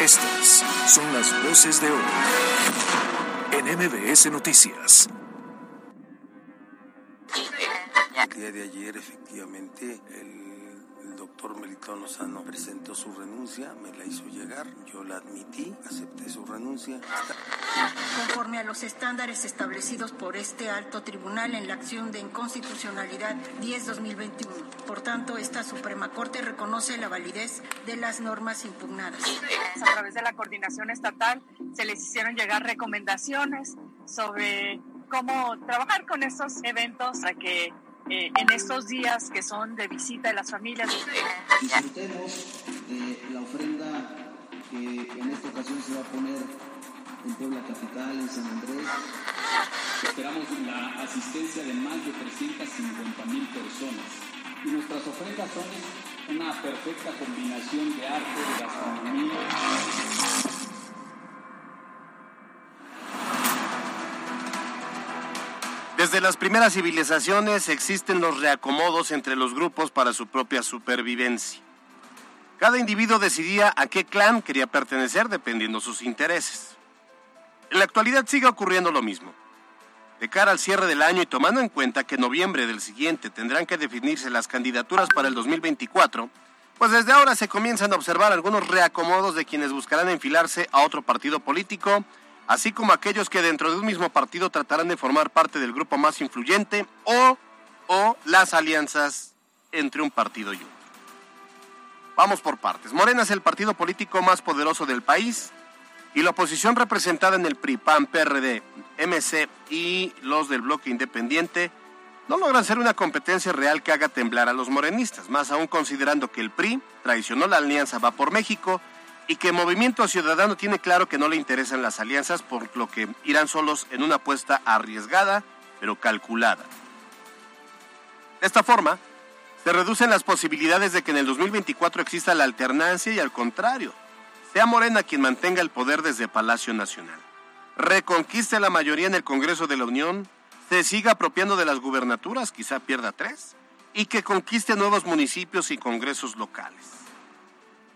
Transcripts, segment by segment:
Estas son las voces de hoy en MBS Noticias. El día de ayer, efectivamente, el doctor Melitón Lozano presentó su renuncia, me la hizo llegar, yo la admití, acepté su renuncia. Conforme a los estándares establecidos por este alto tribunal en la acción de inconstitucionalidad 10-2021. Por tanto, esta Suprema Corte reconoce la validez de las normas impugnadas. A través de la coordinación estatal se les hicieron llegar recomendaciones sobre cómo trabajar con estos eventos para que eh, en estos días que son de visita de las familias. Disfrutemos de la ofrenda que en esta ocasión se va a poner en Puebla Capital, en San Andrés. Esperamos la asistencia de más de 350 mil personas. Y nuestras ofrendas son una perfecta combinación de arte, de gastronomía. Desde las primeras civilizaciones existen los reacomodos entre los grupos para su propia supervivencia. Cada individuo decidía a qué clan quería pertenecer dependiendo sus intereses. En la actualidad sigue ocurriendo lo mismo. De cara al cierre del año y tomando en cuenta que en noviembre del siguiente tendrán que definirse las candidaturas para el 2024, pues desde ahora se comienzan a observar algunos reacomodos de quienes buscarán enfilarse a otro partido político así como aquellos que dentro de un mismo partido tratarán de formar parte del grupo más influyente o, o las alianzas entre un partido y otro. Vamos por partes. Morena es el partido político más poderoso del país y la oposición representada en el PRI, PAN, PRD, MC y los del bloque independiente no logran ser una competencia real que haga temblar a los morenistas, más aún considerando que el PRI traicionó la alianza Va por México y que Movimiento Ciudadano tiene claro que no le interesan las alianzas, por lo que irán solos en una apuesta arriesgada, pero calculada. De esta forma, se reducen las posibilidades de que en el 2024 exista la alternancia y al contrario, sea Morena quien mantenga el poder desde Palacio Nacional. Reconquiste la mayoría en el Congreso de la Unión, se siga apropiando de las gubernaturas, quizá pierda tres, y que conquiste nuevos municipios y congresos locales.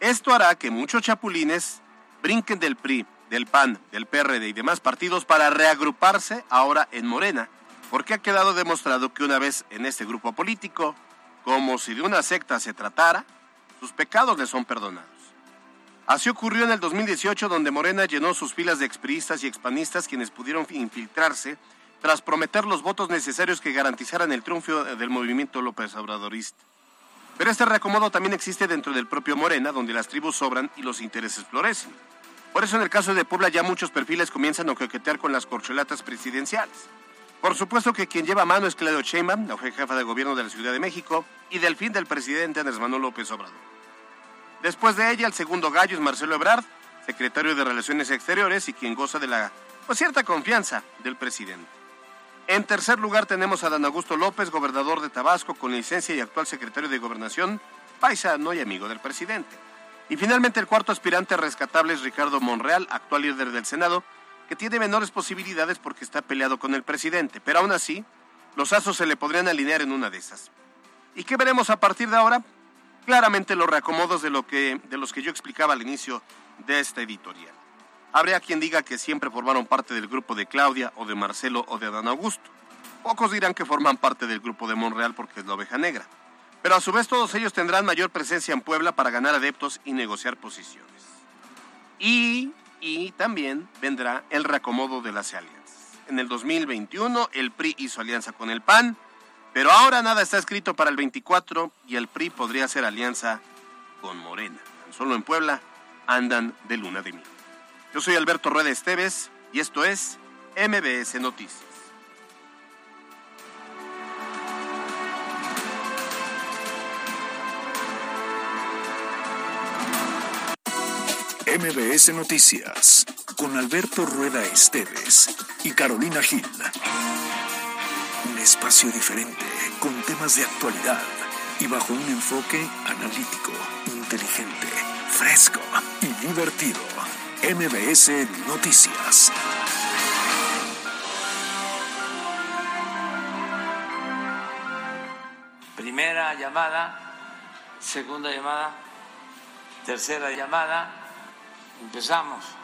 Esto hará que muchos chapulines brinquen del PRI, del PAN, del PRD y demás partidos para reagruparse ahora en Morena, porque ha quedado demostrado que una vez en este grupo político, como si de una secta se tratara, sus pecados le son perdonados. Así ocurrió en el 2018, donde Morena llenó sus filas de expriistas y expanistas quienes pudieron infiltrarse tras prometer los votos necesarios que garantizaran el triunfo del movimiento López Obradorista. Pero este reacomodo también existe dentro del propio Morena, donde las tribus sobran y los intereses florecen. Por eso en el caso de Puebla ya muchos perfiles comienzan a coquetear con las corcholatas presidenciales. Por supuesto que quien lleva mano es Claudio Sheinbaum, la jefa de gobierno de la Ciudad de México, y del fin del presidente Andrés Manuel López Obrador. Después de ella, el segundo gallo es Marcelo Ebrard, secretario de Relaciones Exteriores y quien goza de la pues, cierta confianza del presidente. En tercer lugar tenemos a Dan Augusto López, gobernador de Tabasco, con licencia y actual secretario de Gobernación, paisano y amigo del presidente. Y finalmente el cuarto aspirante rescatable es Ricardo Monreal, actual líder del Senado, que tiene menores posibilidades porque está peleado con el presidente, pero aún así, los asos se le podrían alinear en una de esas. ¿Y qué veremos a partir de ahora? Claramente los reacomodos de, lo que, de los que yo explicaba al inicio de esta editorial. Habría quien diga que siempre formaron parte del grupo de Claudia o de Marcelo o de Adán Augusto. Pocos dirán que forman parte del grupo de Monreal porque es la oveja negra. Pero a su vez todos ellos tendrán mayor presencia en Puebla para ganar adeptos y negociar posiciones. Y, y también vendrá el reacomodo de las alianzas. En el 2021 el PRI hizo alianza con el PAN, pero ahora nada está escrito para el 24 y el PRI podría hacer alianza con Morena. Solo en Puebla andan de luna de miel. Yo soy Alberto Rueda Esteves y esto es MBS Noticias. MBS Noticias con Alberto Rueda Esteves y Carolina Gil. Un espacio diferente con temas de actualidad y bajo un enfoque analítico, inteligente, fresco y divertido. MBS Noticias. Primera llamada, segunda llamada, tercera llamada. Empezamos.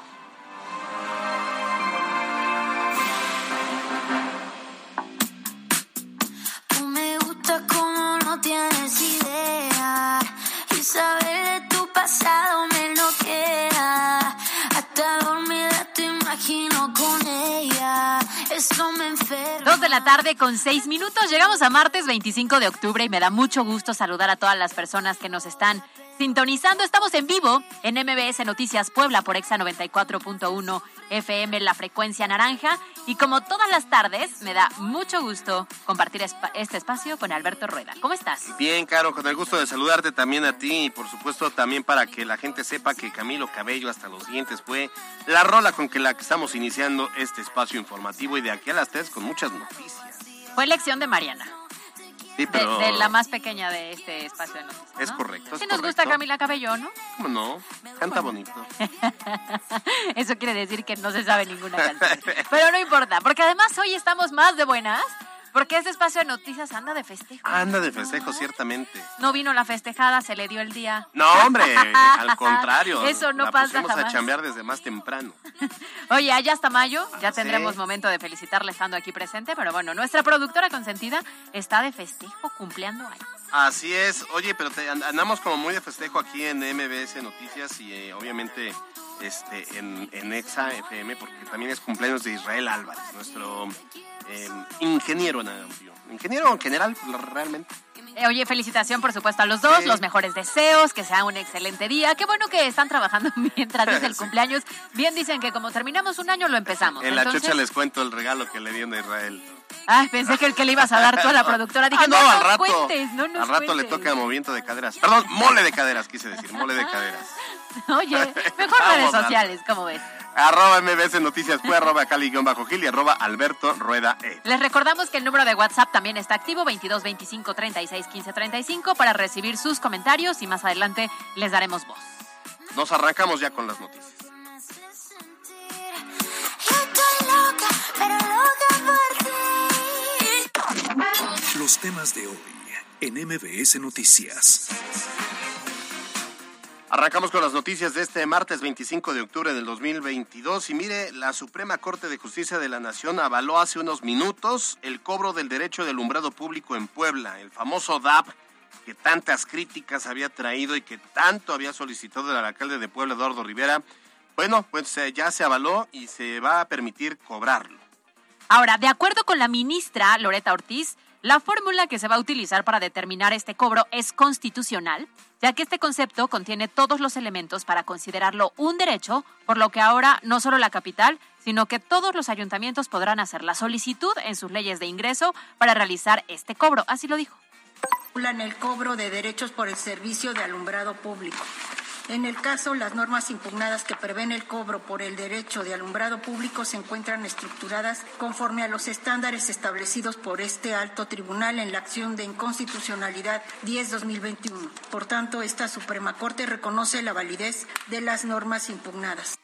Dos de la tarde con seis minutos. Llegamos a martes 25 de octubre y me da mucho gusto saludar a todas las personas que nos están sintonizando. Estamos en vivo en MBS Noticias Puebla por Exa 94.1 FM, la frecuencia naranja. Y como todas las tardes, me da mucho gusto compartir este espacio con Alberto Rueda. ¿Cómo estás? Bien, Caro, con el gusto de saludarte también a ti y por supuesto también para que la gente sepa que Camilo Cabello hasta los dientes fue la rola con que la que estamos iniciando este espacio informativo y de aquí a las tres con muchas noticias. Fue elección de Mariana de, la más pequeña de este espacio de noticias. Es correcto. sí nos gusta Camila Cabello, ¿no? ¿Cómo no? Canta bonito. Eso quiere decir que no se sabe ninguna canción. Pero no importa, porque además hoy estamos más de buenas porque este espacio de noticias anda de festejo. Anda de festejo, ciertamente. No vino la festejada, se le dio el día. No, hombre, al contrario. Eso no pasa jamás. a chambear desde más temprano. Oye, allá hasta mayo, ya tendremos momento de felicitarle estando aquí presente, pero bueno, nuestra productora consentida está de festejo, cumpliendo años. Así es. Oye, pero andamos como muy de festejo aquí en MBS Noticias y eh, obviamente este, en, en EXA FM, porque también es cumpleaños de Israel Álvarez, nuestro eh, ingeniero en ingeniero en general, realmente. Eh, oye, felicitación por supuesto a los dos, los mejores deseos, que sea un excelente día. Qué bueno que están trabajando mientras es el cumpleaños. Bien dicen que como terminamos un año lo empezamos. En la chucha les cuento el regalo que le dieron a Israel. Ay, pensé que el que le ibas a dar tú a la productora. Dije, ah, no, al rato, no Al rato le toca movimiento de caderas. Perdón, mole de caderas, quise decir, mole de caderas. Oye, mejor redes sociales, ¿cómo ves? Arroba MBS Noticias, fue arroba Cali-Gil y arroba Alberto Rueda E. Les recordamos que el número de WhatsApp también está activo, 22 25 36 15 35, para recibir sus comentarios y más adelante les daremos voz. Nos arrancamos ya con las noticias. Los temas de hoy en MBS Noticias. Arrancamos con las noticias de este martes 25 de octubre del 2022 y mire, la Suprema Corte de Justicia de la Nación avaló hace unos minutos el cobro del derecho de alumbrado público en Puebla, el famoso DAP que tantas críticas había traído y que tanto había solicitado el alcalde de Puebla, Eduardo Rivera. Bueno, pues eh, ya se avaló y se va a permitir cobrarlo. Ahora, de acuerdo con la ministra Loreta Ortiz, la fórmula que se va a utilizar para determinar este cobro es constitucional, ya que este concepto contiene todos los elementos para considerarlo un derecho, por lo que ahora no solo la capital, sino que todos los ayuntamientos podrán hacer la solicitud en sus leyes de ingreso para realizar este cobro. Así lo dijo. El cobro de derechos por el servicio de alumbrado público. En el caso, las normas impugnadas que prevén el cobro por el derecho de alumbrado público se encuentran estructuradas conforme a los estándares establecidos por este alto tribunal en la acción de inconstitucionalidad 10-2021. Por tanto, esta Suprema Corte reconoce la validez de las normas impugnadas.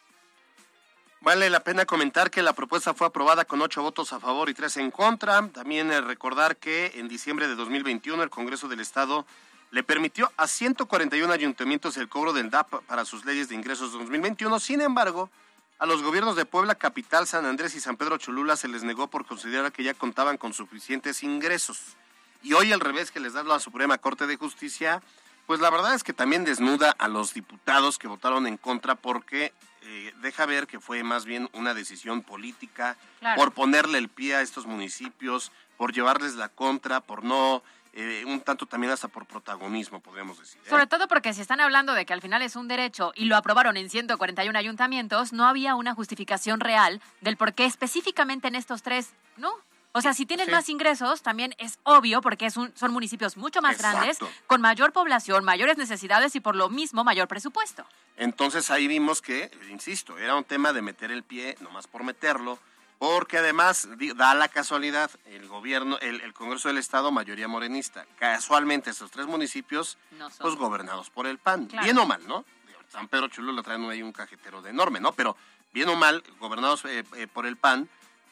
Vale la pena comentar que la propuesta fue aprobada con ocho votos a favor y tres en contra. También eh, recordar que en diciembre de 2021 el Congreso del Estado le permitió a 141 ayuntamientos el cobro del DAP para sus leyes de ingresos 2021. Sin embargo, a los gobiernos de Puebla, Capital, San Andrés y San Pedro Cholula se les negó por considerar que ya contaban con suficientes ingresos. Y hoy al revés que les da la Suprema Corte de Justicia, pues la verdad es que también desnuda a los diputados que votaron en contra porque eh, deja ver que fue más bien una decisión política por ponerle el pie a estos municipios, por llevarles la contra, por no eh, un tanto también hasta por protagonismo, podríamos decir. ¿eh? Sobre todo porque si están hablando de que al final es un derecho y lo aprobaron en 141 ayuntamientos, no había una justificación real del por qué específicamente en estos tres, ¿no? O sea, si tienen más ingresos, también es obvio porque es un, son municipios mucho más grandes, con mayor población, mayores necesidades y por lo mismo mayor presupuesto. Entonces ahí vimos que, insisto, era un tema de meter el pie, nomás por meterlo, porque además da la casualidad el gobierno, el, Congreso del Estado, mayoría morenista. Casualmente esos tres municipios, pues gobernados por el PAN. Bien o mal, ¿no? San Pedro Chulo lo traen ahí un cajetero de enorme, ¿no? Pero bien o mal, gobernados eh, eh, por el PAN,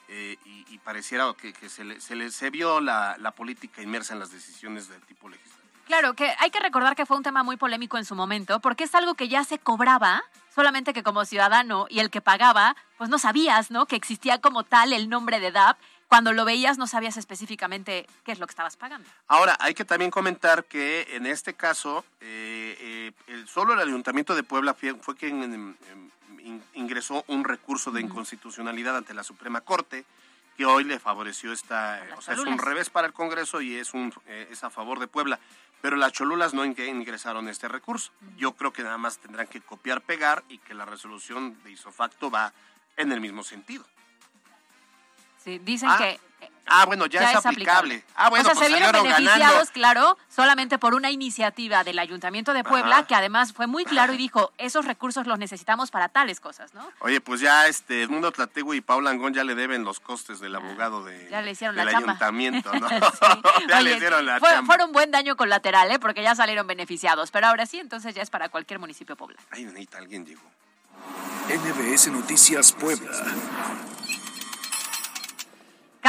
eh, y, pareciera que, se, le, se, vio la, la política inmersa en las decisiones del tipo legislativo. Claro, que hay que recordar que fue un tema muy polémico en su momento, porque es algo que ya se cobraba, solamente que como ciudadano y el que pagaba, pues no sabías, ¿no? Que existía como tal el nombre de DAP. Cuando lo veías no sabías específicamente qué es lo que estabas pagando. Ahora, hay que también comentar que en este caso, eh, eh, el, solo el Ayuntamiento de Puebla fue, quien em, em, ingresó un recurso de inconstitucionalidad ante la Suprema Corte que hoy le favoreció esta, o sea, es un revés para el Congreso y es un eh, es a favor de Puebla pero las cholulas no ingresaron este recurso. Yo creo que nada más tendrán que copiar, pegar y que la resolución de isofacto va en el mismo sentido. Sí, dicen Ah, que Ah, bueno, ya, es, aplicable. Ah, bueno, o sea, pues se vieron salieron beneficiados, ganando. claro, solamente por una iniciativa del Ayuntamiento de Puebla, Ajá. que además fue muy claro y dijo, esos recursos los necesitamos para tales cosas, ¿no? Oye, pues ya este Edmundo Tlategui y Paula Angón ya le deben los costes del abogado de, Ya le hicieron del la ayuntamiento, ¿no? Ya le hicieron la fue, chamba. fueron buen daño colateral, ¿eh? Porque ya salieron beneficiados. Pero ahora sí, entonces ya es para cualquier municipio poblano. Ay, Anita, alguien llegó. NBS Noticias Puebla.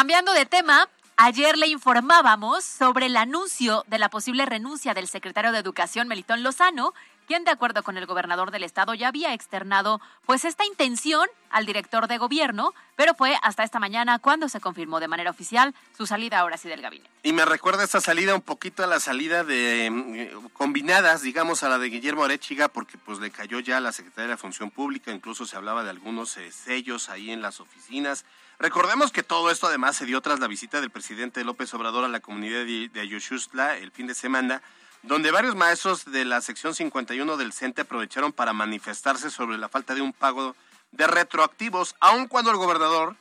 Cambiando de tema, ayer le informábamos sobre el anuncio de la posible renuncia del secretario de Educación, Melitón Lozano, quien, de acuerdo con el gobernador del estado, ya había externado pues esta intención al director de gobierno, pero fue hasta esta mañana cuando se confirmó de manera oficial su salida ahora sí del gabinete. Y me recuerda esta salida un poquito a la salida de eh, combinadas, digamos, a la de Guillermo Arechiga, porque pues le cayó ya a la Secretaría de la Función Pública, incluso se hablaba de algunos eh, sellos ahí en las oficinas. Recordemos que todo esto además se dio tras la visita del presidente López Obrador a la comunidad de, Ayushustla el fin de semana, donde varios maestros de la sección 51 del CENTE aprovecharon para manifestarse sobre la falta de un pago de retroactivos, aun cuando el gobernador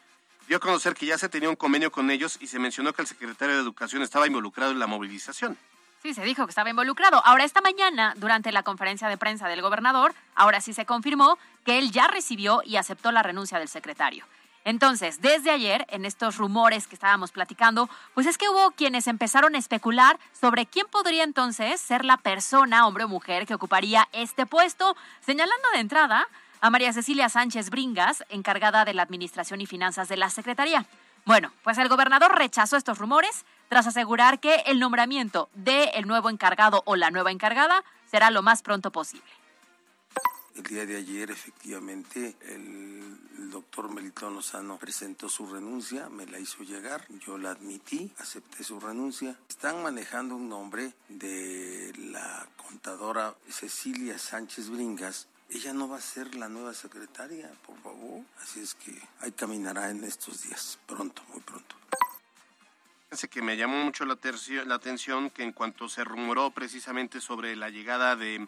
dio a conocer que ya se tenía un convenio con ellos y se mencionó que el secretario de Educación estaba involucrado en la movilización. Sí, se dijo que estaba involucrado. Ahora, esta mañana, durante la conferencia de prensa del gobernador, ahora sí se confirmó que él ya recibió y aceptó la renuncia del secretario. Entonces, desde ayer, en estos rumores que estábamos platicando, pues es que hubo quienes empezaron a especular sobre quién podría entonces ser la persona, hombre o mujer, que ocuparía este puesto, señalando de entrada a María Cecilia Sánchez Bringas, encargada de la Administración y Finanzas de la Secretaría. Bueno, pues el gobernador rechazó estos rumores tras asegurar que el nombramiento del nuevo encargado o la nueva encargada será lo más pronto posible. El día de ayer, efectivamente, el, el doctor Melitón Lozano presentó su renuncia, me la hizo llegar, yo la admití, acepté su renuncia. Están manejando un nombre de la contadora Cecilia Sánchez Bringas. Ella no va a ser la nueva secretaria, por favor. Así es que ahí caminará en estos días, pronto, muy pronto. Fíjense que me llamó mucho la, atención que en cuanto se rumoró precisamente sobre la llegada de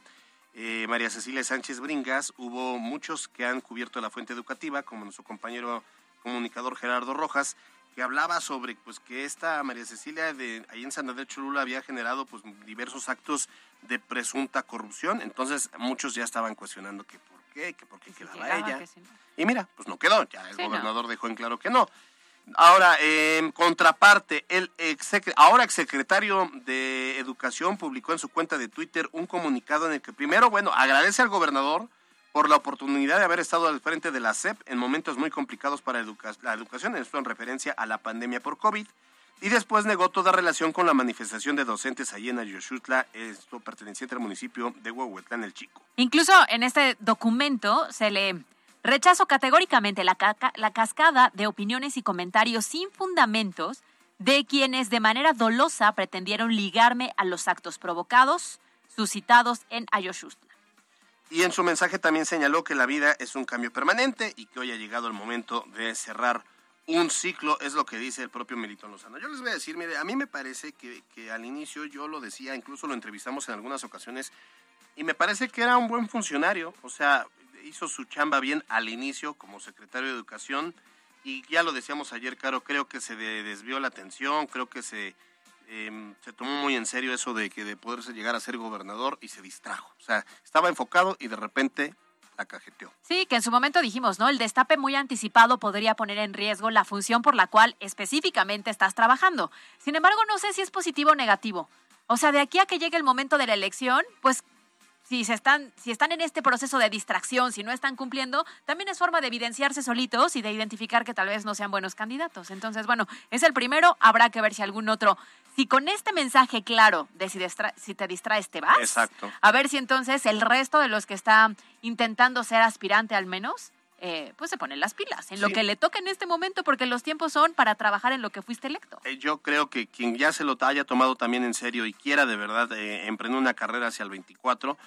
eh, María Cecilia Sánchez Bringas, hubo muchos que han cubierto la fuente educativa, como nuestro compañero comunicador Gerardo Rojas, que hablaba sobre pues que esta María Cecilia de ahí en San Andrés Cholula había generado pues diversos actos de presunta corrupción, entonces muchos ya estaban cuestionando que por qué, que por qué quedaba ella. que si no. Y mira, pues no quedó, ya el no. gobernador dejó en claro que no. Ahora, en contraparte, el exsecre- ahora exsecretario de Educación publicó en su cuenta de Twitter un comunicado en el que primero, bueno, agradece al gobernador por la oportunidad de haber estado al frente de la SEP en momentos muy complicados para la educación, esto en referencia a la pandemia por COVID, y después negó toda relación con la manifestación de docentes allí en Ayoshutla, esto perteneciente al municipio de Huehuetlán el Chico. Incluso en este documento se le rechazó categóricamente la, la cascada de opiniones y comentarios sin fundamentos de quienes de manera dolosa pretendieron ligarme a los actos provocados, suscitados en Ayoshustla. Y en su mensaje también señaló que la vida es un cambio permanente y que hoy ha llegado el momento de cerrar un ciclo, es lo que dice el propio Melitón Lozano. Yo les voy a decir, mire, a mí me parece que, que al inicio yo lo decía, incluso lo entrevistamos en algunas ocasiones, y me parece que era un buen funcionario, o sea, hizo su chamba bien al inicio como secretario de Educación, y ya lo decíamos ayer, Caro, creo que se de- desvió la atención, creo que se, em, se tomó muy en serio eso de que de poderse llegar a ser gobernador y se distrajo. O sea, estaba enfocado y de repente la cajeteó. Sí, que en su momento dijimos, ¿no? El destape muy anticipado podría poner en riesgo la función por la cual específicamente estás trabajando. Sin embargo, no sé si es positivo o negativo. O sea, de aquí a que llegue el momento de la elección, pues si se están, si están en este proceso de distracción, si no están cumpliendo, también es forma de evidenciarse solitos y de identificar que tal vez no sean buenos candidatos. Entonces, bueno, es el primero, habrá que ver si algún otro, si con este mensaje claro de si, distra- si te distraes te vas, Exacto. a ver si entonces el resto de los que están intentando ser aspirante al menos, eh, pues se ponen las pilas en lo que le toca en este momento, porque los tiempos son para trabajar en lo que fuiste electo. Eh, Yo creo que quien ya se lo haya tomado también en serio y quiera de verdad eh, emprender una carrera hacia el 24,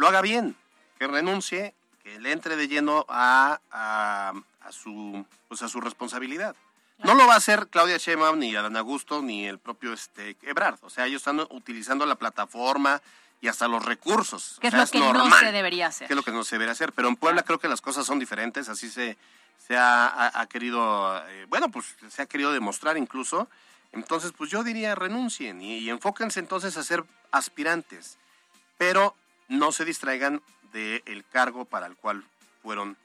lo haga bien, que renuncie, que le entre de lleno a, a, a su, pues a su responsabilidad. No lo va a hacer Claudia Sheinbaum, ni Adán Augusto, ni el propio este, Ebrard. O sea, ellos están utilizando la plataforma y hasta los recursos. Que O es sea, lo que no normal se debería hacer. que es lo que no se debería hacer. Pero en Puebla creo que las cosas son diferentes, así se, se ha, ha- ha querido, eh, bueno, pues se ha querido demostrar incluso. Entonces, pues yo diría renuncien y, y enfóquense entonces a ser aspirantes, pero no se distraigan del cargo para el cual fueron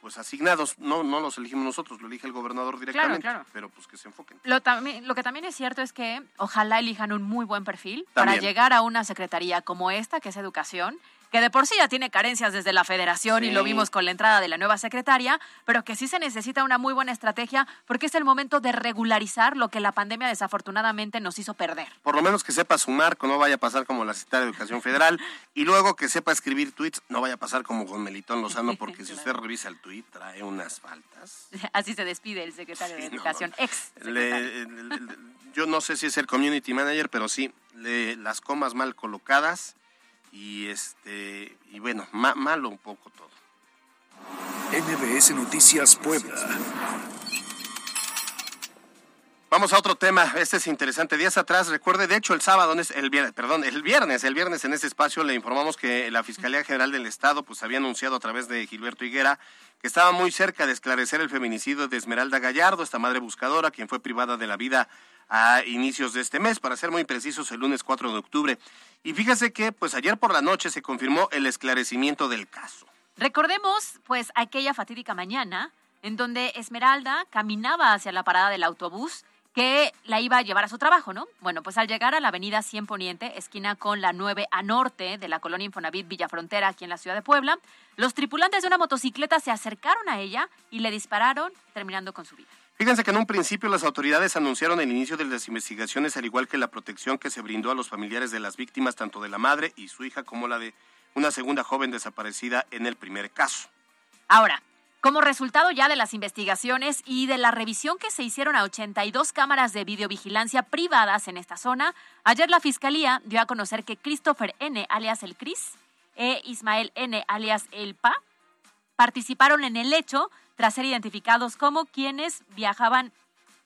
pues asignados. No, no los elegimos nosotros, lo elige el gobernador directamente, claro. pero pues que se enfoquen. Lo, también- lo que también es cierto es que ojalá elijan un muy buen perfil para llegar a una secretaría como esta, que es educación, que de por sí ya tiene carencias desde la federación y lo vimos con la entrada de la nueva secretaria, pero que sí se necesita una muy buena estrategia porque es el momento de regularizar lo que la pandemia desafortunadamente nos hizo perder. Por lo menos que sepa sumar, que no vaya a pasar como la Secretaría de Educación Federal, y luego que sepa escribir tweets, no vaya a pasar como con Melitón Lozano, porque si usted revisa el tweet, trae unas faltas. Así se despide el secretario de Sí, Educación, no. ex Le- le- le- yo no sé si es el community manager, pero sí, le- las comas mal colocadas y este y bueno, ma- malo un poco todo. NBS Noticias Puebla. Vamos a otro tema, este es interesante. Días atrás, recuerde, de hecho el sábado, el viernes, perdón, el viernes, el viernes en este espacio le informamos que la Fiscalía General del Estado pues había anunciado a través de Gilberto Higuera que estaba muy cerca de esclarecer el feminicidio de Esmeralda Gallardo, esta madre buscadora, quien fue privada de la vida a inicios de este mes, para ser muy precisos, el lunes 4 de octubre. Y fíjese que pues ayer por la noche se confirmó el esclarecimiento del caso. Recordemos, pues, aquella fatídica mañana en donde Esmeralda caminaba hacia la parada del autobús que la iba a llevar a su trabajo, ¿no? Bueno, pues al llegar a la avenida 100 Poniente, esquina con la 9 a norte de la colonia Infonavit Villafrontera, aquí en la ciudad de Puebla, los tripulantes de una motocicleta se acercaron a ella y le dispararon, terminando con su vida. Fíjense que en un principio las autoridades anunciaron el inicio de las investigaciones, al igual que la protección que se brindó a los familiares de las víctimas, tanto de la madre y su hija como la de una segunda joven desaparecida en el primer caso. Ahora, como resultado ya de las investigaciones y de la revisión que se hicieron a 82 cámaras de videovigilancia privadas en esta zona, ayer la Fiscalía dio a conocer que Christopher N., alias el Cris, e Ismael N., alias el Pa, participaron en el hecho tras ser identificados como quienes viajaban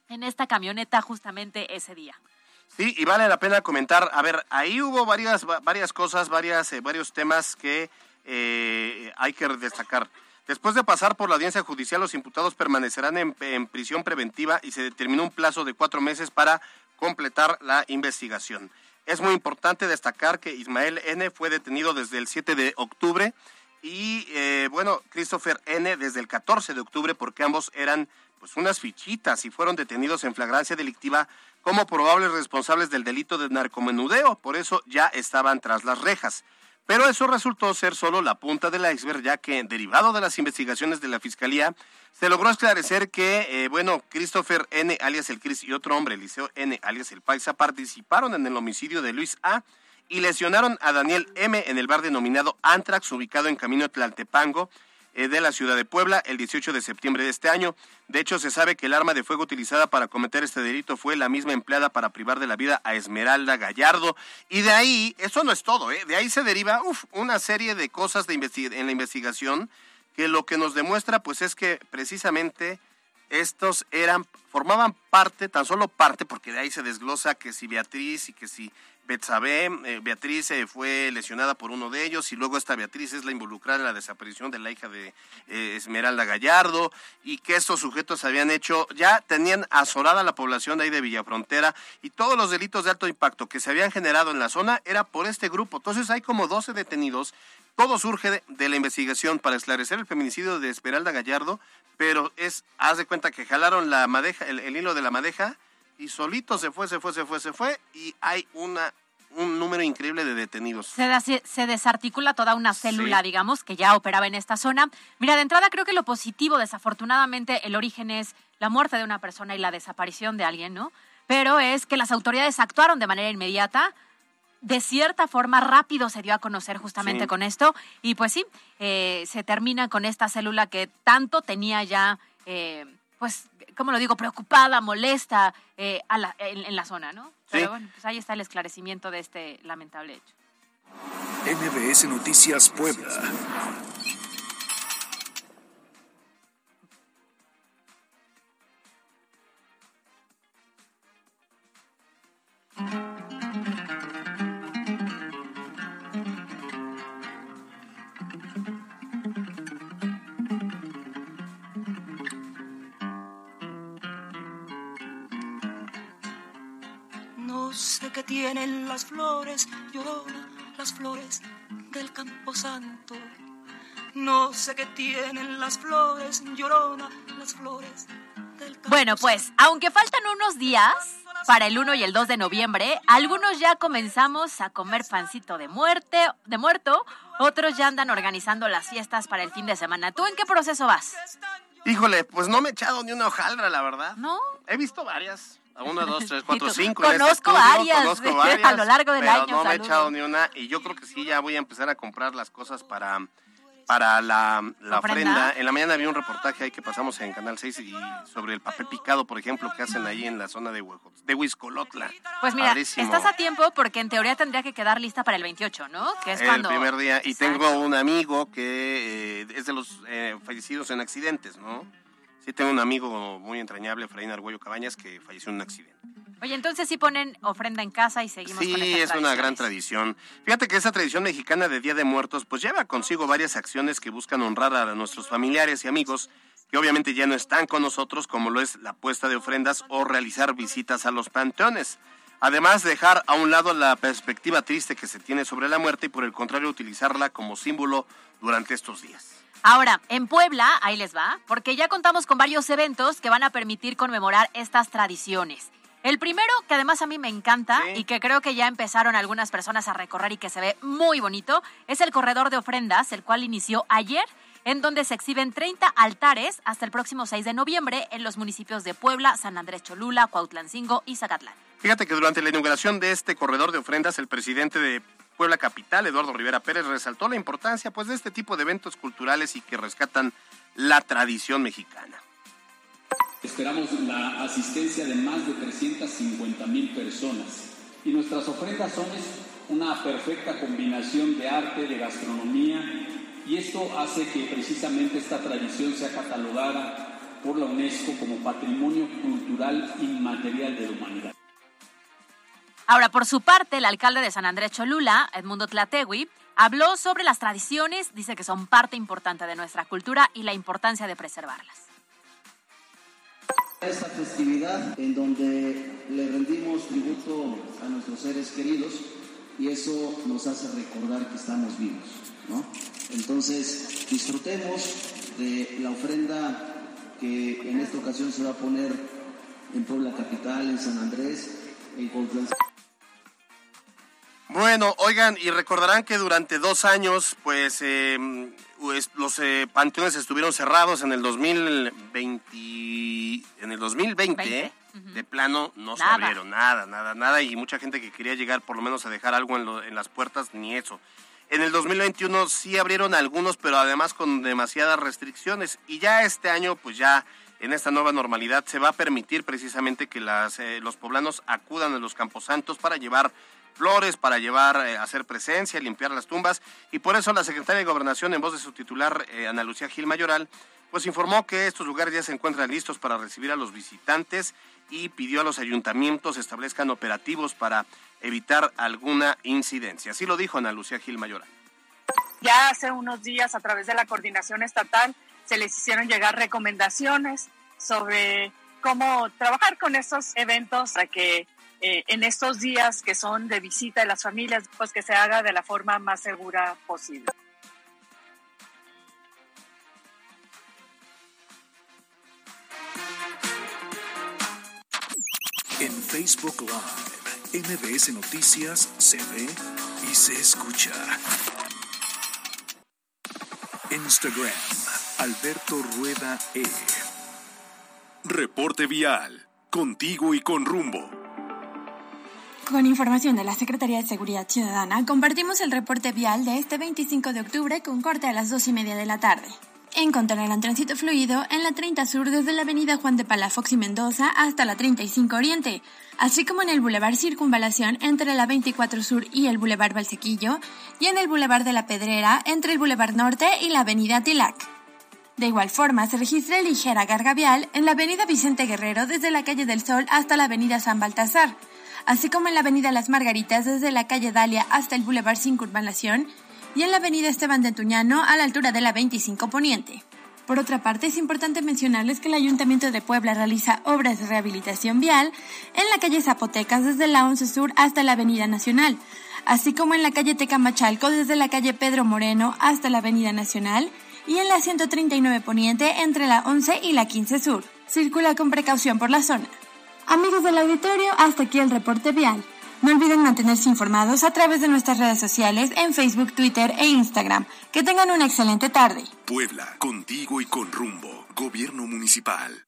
en esta camioneta justamente ese día. Sí, y vale la pena comentar, a ver, ahí hubo varias, va- varias cosas, varias, eh, varios temas que eh, hay que destacar. Después de pasar por la audiencia judicial, los imputados permanecerán en, en prisión preventiva y se determinó un plazo de cuatro meses para completar la investigación. Es muy importante destacar que Ismael N. fue detenido desde el 7 de octubre y, eh, bueno, Christopher N. desde el 14 de octubre porque ambos eran pues unas fichitas y fueron detenidos en flagrancia delictiva como probables responsables del delito de narcomenudeo. Por eso ya estaban tras las rejas. Pero eso resultó ser solo la punta del iceberg, ya que derivado de las investigaciones de la Fiscalía, se logró esclarecer que, eh, bueno, Christopher N., alias el Cris, y otro hombre, Eliseo N., alias el Paisa, participaron en el homicidio de Luis A., y lesionaron a Daniel M. en el bar denominado Antrax, ubicado en Camino Tlaltepango, eh, de la ciudad de Puebla el 18 de septiembre de este año. De hecho, se sabe que el arma de fuego utilizada para cometer este delito fue la misma empleada para privar de la vida a Esmeralda Gallardo. Y de ahí, eso no es todo, ¿eh? de ahí se deriva una serie de cosas de en la investigación que lo que nos demuestra pues es que precisamente estos eran, formaban parte, tan solo parte, porque de ahí se desglosa que si Beatriz y que si Betsabe, eh, Beatriz eh, fue lesionada por uno de ellos y luego esta Beatriz es la involucrada en la desaparición de la hija de eh, Esmeralda Gallardo y que estos sujetos habían hecho, ya tenían azorada la población de ahí de Villafrontera y todos los delitos de alto impacto que se habían generado en la zona era por este grupo. Entonces hay como 12 detenidos. Todo surge de, de la investigación para esclarecer el feminicidio de Esmeralda Gallardo, pero es, haz de cuenta que jalaron la madeja, el, el hilo de la madeja y solito se fue, se fue, se fue, se fue y hay una un número increíble de detenidos. Se, da- se- se desarticula toda una célula, Sí. digamos, que ya operaba en esta zona. Mira, de entrada creo que lo positivo, desafortunadamente, el origen es la muerte de una persona y la desaparición de alguien, ¿no? Pero es que las autoridades actuaron de manera inmediata. De cierta forma, rápido se dio a conocer justamente Sí. con esto. Y pues sí, eh, se termina con esta célula que tanto tenía ya, eh, pues, ¿cómo lo digo? Preocupada, molesta eh, a la- en, en la zona, ¿no? Pero Sí. bueno, pues ahí está el esclarecimiento de este lamentable hecho. MBS Noticias Puebla. No sé qué tienen las flores, llorona, las flores del camposanto. No sé qué tienen las flores, llorona, las flores del camposanto. Bueno, pues, aunque faltan unos días para el 1 y el 2 de noviembre, algunos ya comenzamos a comer pancito de muerte, de muerto, otros ya andan organizando las fiestas para el fin de semana. ¿Tú en qué proceso vas? Híjole, pues no me he echado ni una hojaldra, la verdad. ¿No? He visto varias. A Una, dos, tres, ¿Y cuatro, cinco. este Conozco estudio, varias, Conozco a varias. lo largo del pero año, No me he echado ni una. Y yo creo que sí, ya voy a empezar a comprar las cosas para, para la, la ¿Ofrenda? ofrenda. En la mañana vi un reportaje ahí que pasamos en Canal 6 y sobre el papel picado, por ejemplo, que hacen ahí en la zona de, Huejo- de Huizcolotla. Pues mira, Padrísimo. estás a tiempo porque en teoría tendría que quedar lista para el 28, ¿no? Que es el cuando... primer día. Y Exacto. tengo un amigo que eh, es de los eh, fallecidos en accidentes, ¿no? Sí, tengo un amigo muy entrañable, Efraín Argüello Cabañas, que falleció en un accidente. Oye, entonces sí ponen ofrenda en casa y seguimos con Sí, estas es una gran tradición. Fíjate que esa tradición mexicana de Día de Muertos pues lleva consigo varias acciones que buscan honrar a nuestros familiares y amigos que obviamente ya no están con nosotros, como lo es la puesta de ofrendas o realizar visitas a los panteones. Además, dejar a un lado la perspectiva triste que se tiene sobre la muerte y por el contrario utilizarla como símbolo durante estos días. Ahora, en Puebla, ahí les va, porque ya contamos con varios eventos que van a permitir conmemorar estas tradiciones. El primero, que además a mí me encanta Sí. y que creo que ya empezaron algunas personas a recorrer y que se ve muy bonito, es el corredor de ofrendas, el cual inició ayer, en donde se exhiben 30 altares hasta el próximo 6 de noviembre en los municipios de Puebla, San Andrés Cholula, Cuautlancingo y Zacatlán. Fíjate que durante la inauguración de este corredor de ofrendas, el presidente de Puebla Capital, Eduardo Rivera Pérez, resaltó la importancia pues, de este tipo de eventos culturales y que rescatan la tradición mexicana. Esperamos la asistencia de más de 350 mil personas y nuestras ofrendas son una perfecta combinación de arte, de gastronomía y esto hace que precisamente esta tradición sea catalogada por la UNESCO como Patrimonio Cultural Inmaterial de la Humanidad. Ahora, por su parte, el alcalde de San Andrés Cholula, Edmundo Tlategui, habló sobre las tradiciones, dice que son parte importante de nuestra cultura y la importancia de preservarlas. Esta festividad en donde le rendimos tributo a nuestros seres queridos y eso nos hace recordar que estamos vivos, ¿no? Entonces, disfrutemos de la ofrenda que en esta ocasión se va a poner en Puebla Capital, en San Andrés, en Cuautlancingo. Bueno, oigan, y recordarán que durante dos años, pues, eh, los eh, panteones estuvieron cerrados en el 2020, en el 2020, Veinte. de plano no se abrieron nada, nada, nada, y mucha gente que quería llegar por lo menos a dejar algo en, lo- en las puertas, ni eso. En el 2021 sí abrieron algunos, pero además con demasiadas restricciones, y ya este año, pues ya en esta nueva normalidad se va a permitir precisamente que las, eh, los poblanos acudan a los camposantos para llevar flores, para llevar, eh, hacer presencia, limpiar las tumbas, y por eso la secretaria de Gobernación, en voz de su titular, eh, Ana Lucía Gil Mayoral, pues informó que estos lugares ya se encuentran listos para recibir a los visitantes y pidió a los ayuntamientos establezcan operativos para evitar alguna incidencia. Así lo dijo Ana Lucía Gil Mayoral. Ya hace unos días, a través de la coordinación estatal, se les hicieron llegar recomendaciones sobre cómo trabajar con estos eventos para que eh, en estos días que son de visita de las familias, pues que se haga de la forma más segura posible. En Facebook Live MBS Noticias se ve y se escucha. Instagram, Alberto Rueda E. Reporte vial, contigo y con rumbo. Con información de la Secretaría de Seguridad Ciudadana, compartimos el reporte vial de este 25 de octubre con corte a las 2 y media de la tarde. Encontrarán tránsito fluido en la 30 Sur desde la avenida Juan de Palafox y Mendoza hasta la 35 Oriente, así como en el Boulevard Circunvalación entre la 24 Sur y el Boulevard Valsequillo, y en el Boulevard de la Pedrera entre el Boulevard Norte y la avenida Tilac. De igual forma, se registra ligera carga vial en la avenida Vicente Guerrero desde la calle del Sol hasta la avenida San Baltasar, así como en la avenida Las Margaritas desde la calle Dalia hasta el Boulevard Circunvalación y en la avenida Esteban de Tuñano a la altura de la 25 Poniente. Por otra parte, es importante mencionarles que el Ayuntamiento de Puebla realiza obras de rehabilitación vial en la calle Zapotecas desde la 11 Sur hasta la Avenida Nacional, así como en la calle Tecamachalco desde la calle Pedro Moreno hasta la Avenida Nacional y en la 139 Poniente entre la 11 y la 15 Sur. Circula con precaución por la zona. Amigos del auditorio, hasta aquí el reporte vial. No olviden mantenerse informados a través de nuestras redes sociales en Facebook, Twitter e Instagram. Que tengan una excelente tarde. Puebla, contigo y con rumbo. Gobierno Municipal.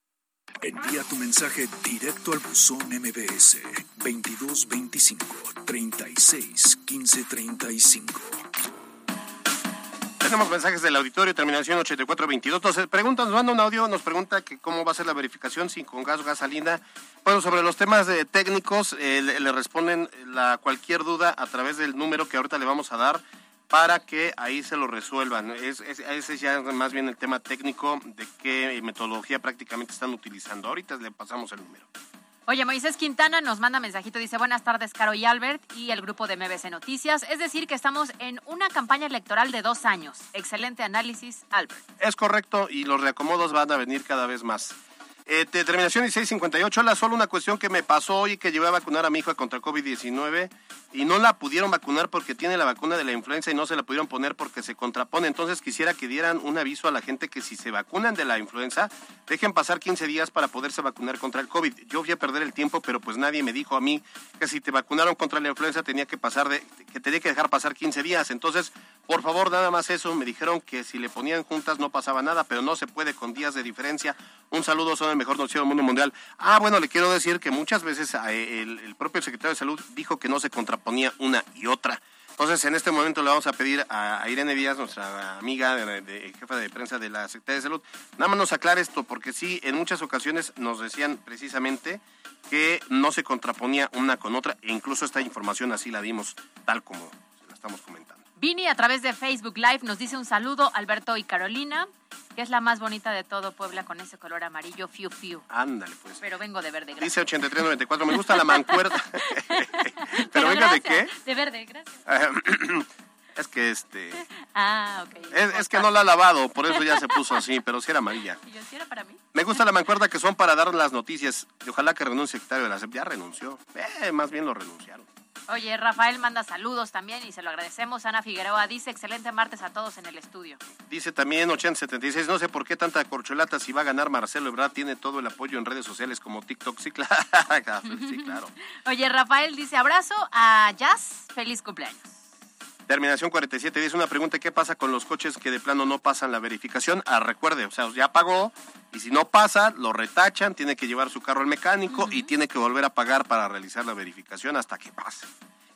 Envía tu mensaje directo al buzón MBS 2225 36 15 35. Tenemos mensajes del auditorio, terminación 8422. Entonces, pregunta, nos manda un audio, nos pregunta que cómo va a ser la verificación sin con gas o gasolina. Bueno, sobre los temas de técnicos, eh, le, responden la, cualquier duda a través del número que ahorita le vamos a dar para que ahí se lo resuelvan. Es, es- ese es ya más bien el tema técnico de qué metodología prácticamente están utilizando. Ahorita le pasamos el número. Oye, Moisés Quintana nos manda mensajito, dice buenas tardes, Caro y Albert y el grupo de MBC Noticias. Es decir, que estamos en una campaña electoral de dos años. Excelente análisis, Albert. Es correcto y los reacomodos van a venir cada vez más. Eh, te- terminación 1658, la solo una cuestión que me pasó hoy que llevé a vacunar a mi hija contra el COVID-19 y no la pudieron vacunar porque tiene la vacuna de la influenza y no se la pudieron poner porque se contrapone. Entonces quisiera que dieran un aviso a la gente que si se vacunan de la influenza, dejen pasar 15 días para poderse vacunar contra el COVID. Yo fui a perder el tiempo, pero pues nadie me dijo a mí que si te vacunaron contra la influenza tenía que pasar de, que tenía que dejar pasar 15 días. Entonces, por favor, nada más eso. Me dijeron que si le ponían juntas no pasaba nada, pero no se puede con días de diferencia. Un saludo, son el mejor noticiero del mundo mundial. Ah, bueno, le quiero decir que muchas veces eh, el, propio secretario de Salud dijo que no se contraponía una y otra. Entonces, en este momento le vamos a pedir a, Irene Díaz, nuestra amiga, jefa de prensa de la Secretaría de Salud, nada más nos aclare esto, porque sí, en muchas ocasiones nos decían precisamente que no se contraponía una con otra, e incluso esta información así la dimos tal como se la estamos comentando. Vini a través de Facebook Live nos dice un saludo, Alberto y Carolina, que es la más bonita de todo Puebla con ese color amarillo, fiu fiu. Ándale, pues. Pero vengo de verde, gracias. Dice 8394, me gusta la mancuerda. Pero venga, ¿de qué? De verde, gracias. Es que este. Ah, ok. Es, es que no la ha lavado, por eso ya se puso así, pero sí era amarilla. ¿Y yo sí era para mí? Me gusta la mancuerda que son para dar las noticias. Y ojalá que renuncie el secretario de la SEP. Ya renunció. Eh, más bien lo renunciaron. Oye, Rafael manda saludos también y se lo agradecemos. Ana Figueroa dice, excelente martes a todos en el estudio. Dice también 8076, no sé por qué tanta corcholata si va a ganar Marcelo Ebrard, tiene todo el apoyo en redes sociales como TikTok. Sí, claro. Sí, claro. Oye, Rafael dice, abrazo a Jazz, feliz cumpleaños. Terminación 47 dice una pregunta, ¿qué pasa con los coches que de plano no pasan la verificación? Ah, recuerde, o sea, ya pagó y si no pasa, lo retachan, tiene que llevar su carro al mecánico y tiene que volver a pagar para realizar la verificación hasta que pase.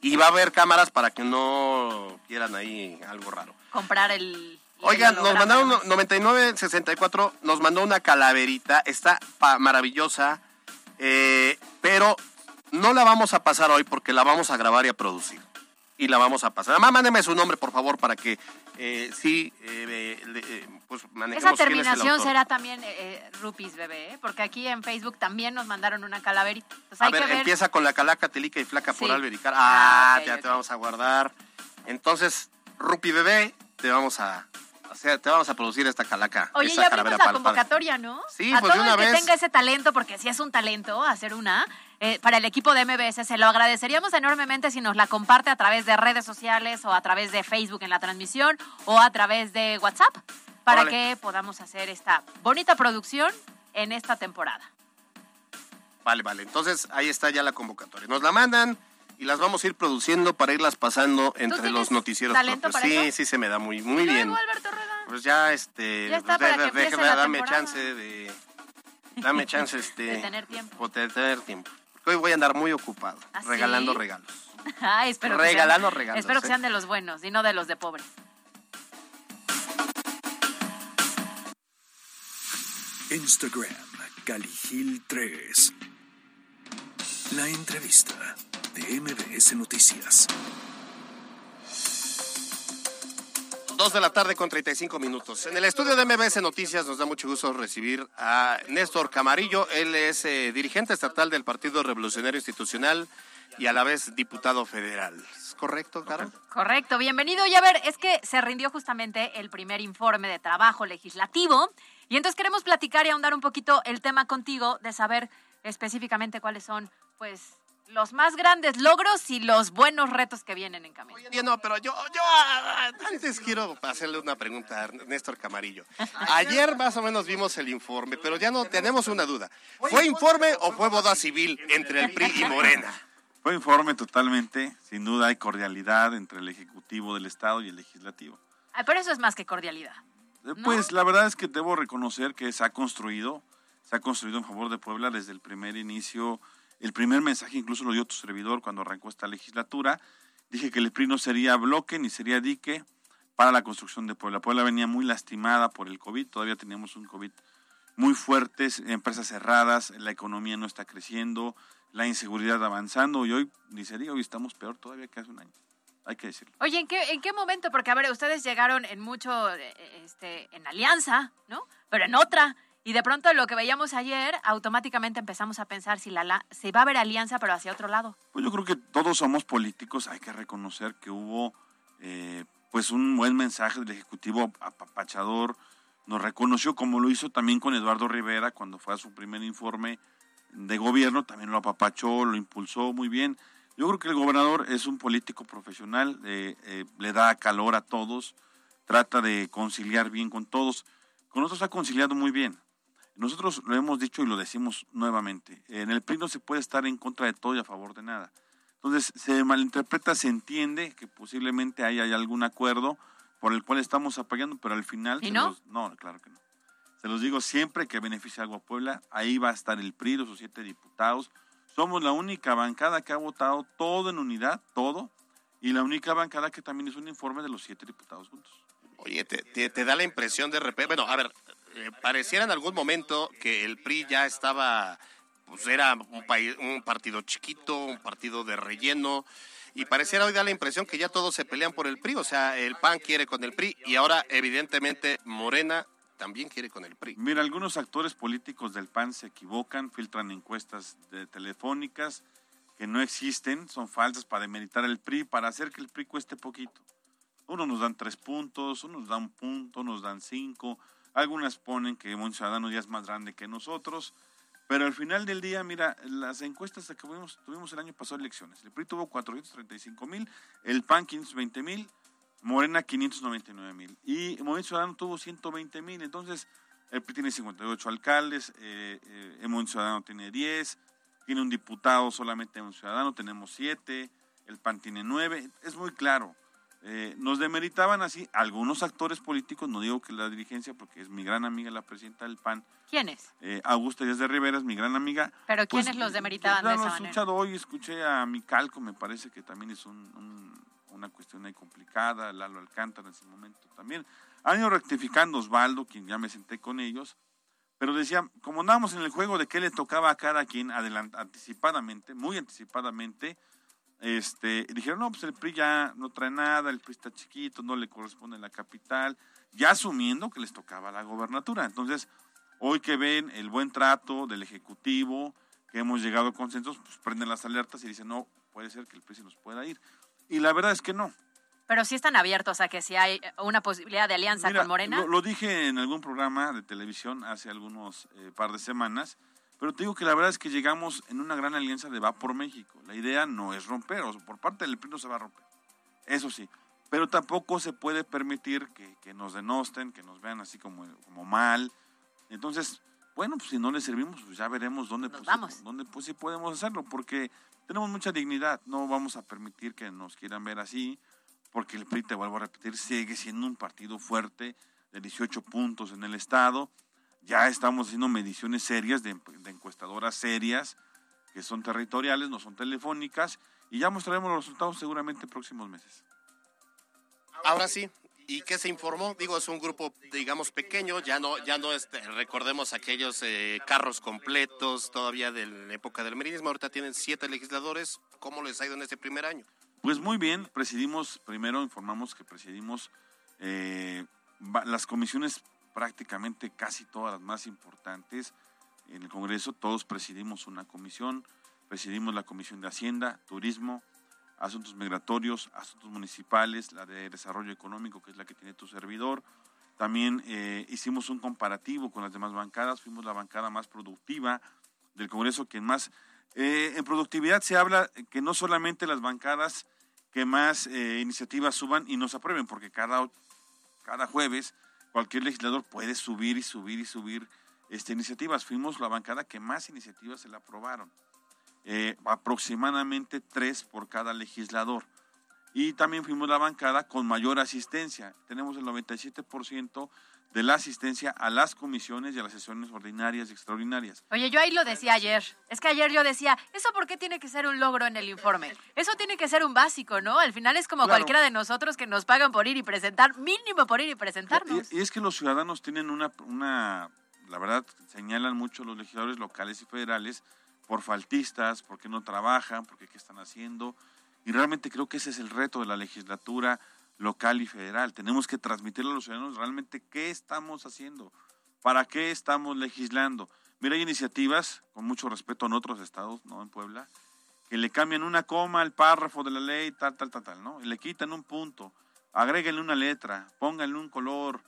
Y va a haber cámaras para que no quieran ahí algo raro. Comprar el... Oigan, nos mandaron ¿no? 9964, nos mandó una calaverita, está maravillosa, eh, pero no la vamos a pasar hoy porque la vamos a grabar y a producir. Y la vamos a pasar. Mamá, mándeme su nombre, por favor, para que eh, sí, eh, eh, pues manejemos Esa quién es el terminación será también eh, eh, Rupis, bebé, ¿eh? porque aquí en Facebook también nos mandaron una calaverita. Entonces A ver, que ver... empieza con la calaca telica y flaca por Sí. albericar. Ah, Ah, ya te vamos a guardar. Entonces, Rupi bebé, te vamos a, o sea, te vamos a producir esta calaca. Oye, esta ya abrimos la para- convocatoria, ¿no? Sí, a pues de todo una el que vez. tenga ese talento, porque si es un talento hacer una, eh, para el equipo de MBS, se lo agradeceríamos enormemente si nos la comparte a través de redes sociales o a través de Facebook en la transmisión o a través de WhatsApp, para Órale. que podamos hacer esta bonita producción en esta temporada. Vale, vale. Entonces, ahí está ya la convocatoria. Nos la mandan y las vamos a ir produciendo para irlas pasando entre los noticieros talento propios. para Sí, eso? sí se me da muy muy Y luego, bien. Alberto Rueda. Pues ya este Ya está pues, para que deja- empiece deja- la dame temporada. chance de dame chance este De tener tiempo. de tener tiempo. Porque hoy voy a andar muy ocupado ¿Ah, sí? regalando regalos. Ay, espero que Regalando sean, regalos, Espero que ¿eh? sean de los buenos y no de los de pobres. Instagram, Caligil3. La entrevista de MBS Noticias. Dos de la tarde con 35 minutos. En el estudio de MBS Noticias nos da mucho gusto recibir a Néstor Camarillo. Él es eh, dirigente estatal del Partido Revolucionario Institucional y a la vez diputado federal. ¿Es correcto, Caro? Correcto, bienvenido. Y a ver, es que se rindió justamente el primer informe de trabajo legislativo y entonces queremos platicar y ahondar un poquito el tema contigo de saber específicamente cuáles son, pues, los más grandes logros y los buenos retos que vienen en camino. Oye, no, pero yo, yo ah, antes quiero hacerle una pregunta a Néstor Camarillo. Ayer más o menos vimos el informe, pero ya no tenemos una duda. ¿Fue informe o fue boda civil entre el PRI y Morena? Fue informe totalmente, sin duda hay cordialidad entre el Ejecutivo del Estado y el Legislativo. Ay, pero eso es más que cordialidad. Eh, Pues la verdad es que debo reconocer que se ha construido, se ha construido en favor de Puebla desde el primer inicio. El primer mensaje incluso lo dio tu servidor cuando arrancó esta legislatura. Dije que el PRI no sería bloque ni sería dique para la construcción de Puebla. Puebla venía muy lastimada por el COVID, todavía teníamos un COVID muy fuerte, empresas cerradas, la economía no está creciendo, la inseguridad avanzando y hoy, ni se diga, hoy estamos peor todavía que hace un año. Hay que decirlo. Oye, ¿en qué, ¿en qué momento? Porque, a ver, ustedes llegaron en mucho, eh, este, en alianza, ¿no? Pero en otra. Y de pronto lo que veíamos ayer, automáticamente empezamos a pensar si, la, la- si va a haber alianza, pero hacia otro lado. Pues yo creo que todos somos políticos, hay que reconocer que hubo eh, pues un buen mensaje del Ejecutivo apapachador, nos reconoció como lo hizo también con Eduardo Rivera cuando fue a su primer informe de gobierno, también lo apapachó, lo impulsó muy bien. Yo creo que el gobernador es un político profesional, eh, eh, le da calor a todos, trata de conciliar bien con todos. Con nosotros ha conciliado muy bien. Nosotros lo hemos dicho y lo decimos nuevamente. En el PRI no se puede estar en contra de todo y a favor de nada. Entonces se malinterpreta, se entiende que posiblemente haya algún acuerdo por el cual estamos apoyando, pero al final... ¿Y no? los- no, claro que no. Se los digo siempre que beneficia algo a Puebla, ahí va a estar el PRI, los siete diputados. Somos la única bancada que ha votado todo en unidad, todo, y la única bancada que también hizo un informe de los siete diputados juntos. Oye, te, te- te da la impresión de repente, bueno, a ver, eh, pareciera en algún momento que el PRI ya estaba, pues era un, país, un partido chiquito, un partido de relleno, y pareciera hoy da la impresión que ya todos se pelean por el PRI, o sea, el PAN quiere con el PRI, y ahora evidentemente Morena también quiere con el PRI. Mira, algunos actores políticos del PAN se equivocan, filtran encuestas de telefónicas que no existen, son falsas para demeritar el PRI, para hacer que el PRI cueste poquito. Unos nos dan tres puntos, unos dan un punto, unos dan cinco, algunas ponen que Ciudadano ya es más grande que nosotros, pero al final del día, mira, las encuestas que tuvimos, tuvimos el año pasado elecciones, el PRI tuvo 435 mil, el PAN 520 mil, Morena 599 mil y Movimiento Ciudadano tuvo 120 mil. Entonces, el PRI tiene 58 alcaldes, eh, eh, Movimiento Ciudadano tiene 10, tiene un diputado solamente Movimiento Ciudadano, tenemos 7, el PAN tiene 9. Es muy claro. Eh, nos demeritaban así algunos actores políticos, no digo que la dirigencia, porque es mi gran amiga la presidenta del PAN, ¿Quiénes? eh, Augusta Díaz de Rivera, es mi gran amiga. Pero Pues, ¿quiénes los demeritaban ya de esa he manera? escuchado hoy, escuché a Micalco, me parece que también es un- un- una cuestión ahí complicada, Lalo Alcántara en ese momento también. Han ido rectificando Osvaldo, quien ya me senté con ellos, pero decía, como andábamos en el juego de qué le tocaba a cada quien adelant- anticipadamente, muy anticipadamente, este, dijeron, no, pues el PRI ya no trae nada, el PRI está chiquito, no le corresponde la capital, ya asumiendo que les tocaba la gobernatura. Entonces, hoy que ven el buen trato del Ejecutivo, que hemos llegado a consensos, pues prenden las alertas y dicen, no, puede ser que el PRI se nos pueda ir. Y la verdad es que no. Pero sí están abiertos a que si hay una posibilidad de alianza Mira, con Morena. Lo, lo dije en algún programa de televisión hace algunos eh, par de semanas, pero te digo que la verdad es que llegamos en una gran alianza de Va por México. La idea no es romper, o sea, por parte del PRI no se va a romper, eso sí, pero tampoco se puede permitir que, que nos denosten, que nos vean así como, como mal. Entonces, bueno, pues si no le servimos, pues ya veremos dónde, pues, vamos. dónde pues sí podemos hacerlo, porque tenemos mucha dignidad, no vamos a permitir que nos quieran ver así, porque el PRI, te vuelvo a repetir, sigue siendo un partido fuerte de 18 puntos en el Estado, ya estamos haciendo mediciones serias de, de encuestadoras serias, que son territoriales, no son telefónicas, y ya mostraremos los resultados seguramente en próximos meses. Ahora sí. ¿Y qué se informó? Digo, es un grupo, digamos, pequeño, ya no, ya no este, recordemos aquellos eh, carros completos todavía de la época del merinismo. Ahorita tienen siete legisladores. ¿Cómo les ha ido en este primer año? Pues muy bien, presidimos, primero informamos que presidimos eh, las comisiones prácticamente casi todas las más importantes en el Congreso, todos presidimos una comisión, presidimos la Comisión de Hacienda, Turismo, Asuntos Migratorios, Asuntos Municipales, la de Desarrollo Económico, que es la que tiene tu servidor. También eh, hicimos un comparativo con las demás bancadas, fuimos la bancada más productiva del Congreso, que más... eh, en productividad se habla que no solamente las bancadas que más eh, iniciativas suban y nos aprueben, porque cada, cada jueves cualquier legislador puede subir y subir y subir este, iniciativas. Fuimos la bancada que más iniciativas se le aprobaron, eh, aproximadamente tres por cada legislador. Y también fuimos la bancada con mayor asistencia. Tenemos el 97% de la asistencia a las comisiones y a las sesiones ordinarias y extraordinarias. Oye, yo ahí lo decía ayer. Es que ayer yo decía, ¿eso por qué tiene que ser un logro en el informe? Eso tiene que ser un básico, ¿no? Al final es como Claro. cualquiera de nosotros que nos pagan por ir y presentar, mínimo por ir y presentarnos. Y, y es que los ciudadanos tienen una, una, la verdad, señalan mucho los legisladores locales y federales por faltistas, porque no trabajan, porque qué están haciendo. Y realmente creo que ese es el reto de la legislatura local y federal. Tenemos que transmitirle a los ciudadanos realmente qué estamos haciendo, para qué estamos legislando. Mira, hay iniciativas, con mucho respeto en otros estados, no en Puebla, que le cambian una coma al párrafo de la ley, tal, tal, tal, tal, ¿no? Y le quitan un punto, agréguenle una letra, pónganle un color,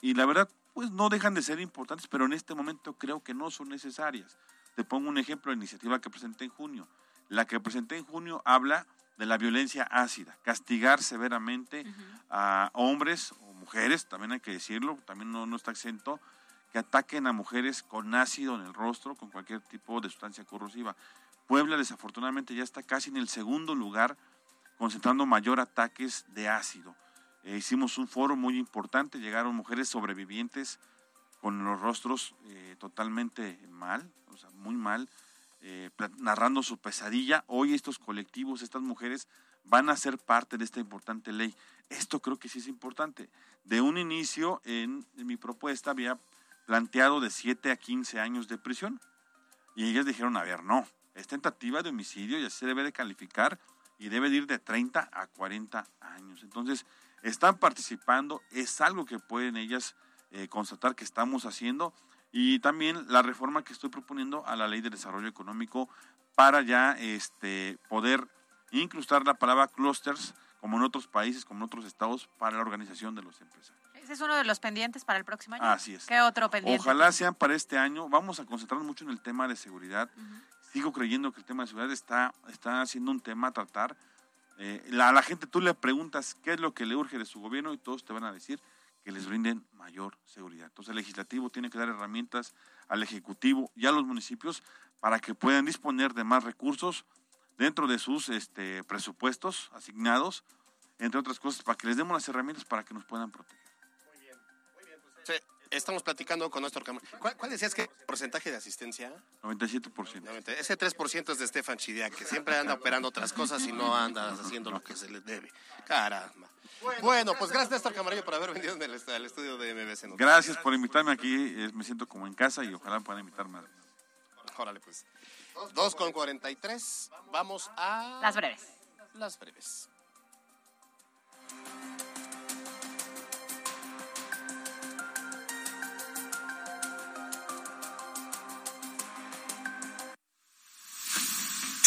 y la verdad, pues no dejan de ser importantes, pero en este momento creo que no son necesarias. Te pongo un ejemplo la iniciativa que presenté en junio. La que presenté en junio habla de la violencia ácida, castigar severamente a hombres o mujeres, también hay que decirlo, también no, no está exento, que ataquen a mujeres con ácido en el rostro, con cualquier tipo de sustancia corrosiva. Puebla desafortunadamente ya está casi en el segundo lugar, concentrando mayor ataques de ácido. Eh, hicimos un foro muy importante, llegaron mujeres sobrevivientes con los rostros eh, totalmente mal, o sea, muy mal, eh, narrando su pesadilla. Hoy estos colectivos, estas mujeres, van a ser parte de esta importante ley. Esto creo que sí es importante. De un inicio, en, mi propuesta había planteado de 7 a 15 años de prisión. Y ellas dijeron, a ver, no, es tentativa de homicidio y así se debe de calificar y debe de ir de 30 a 40 años. Entonces, están participando, es algo que pueden ellas eh, constatar que estamos haciendo y también la reforma que estoy proponiendo a la ley de desarrollo económico para ya este, poder incrustar la palabra clusters como en otros países, como en otros estados, para la organización de los empresarios. Ese es uno de los pendientes para el próximo año. Así es. ¿Qué otro pendiente? Ojalá sean para este año. Vamos a concentrarnos mucho en el tema de seguridad. Sigo creyendo que el tema de seguridad está, está siendo un tema a tratar. Eh, la- a la gente tú le preguntas qué es lo que le urge de su gobierno y todos te van a decir que les brinden mayor seguridad. Entonces el legislativo tiene que dar herramientas al ejecutivo y a los municipios para que puedan disponer de más recursos dentro de sus este, presupuestos asignados, entre otras cosas, para que les demos las herramientas para que nos puedan proteger. Sí, estamos platicando con Néstor Camargo. ¿Cuál, cuál decías que porcentaje de asistencia? 97%. Ese 3% es de Stefan Chidiac, que siempre anda operando otras cosas y no anda haciendo lo que se le debe. Caramba. Bueno, pues gracias Néstor Camarillo por haber venido en el, est- al estudio de MBC Noticias. Gracias por invitarme aquí, eh, me siento como en casa y ojalá puedan invitar más. Órale, pues. 2 con 43. Vamos a. Las breves. Las breves.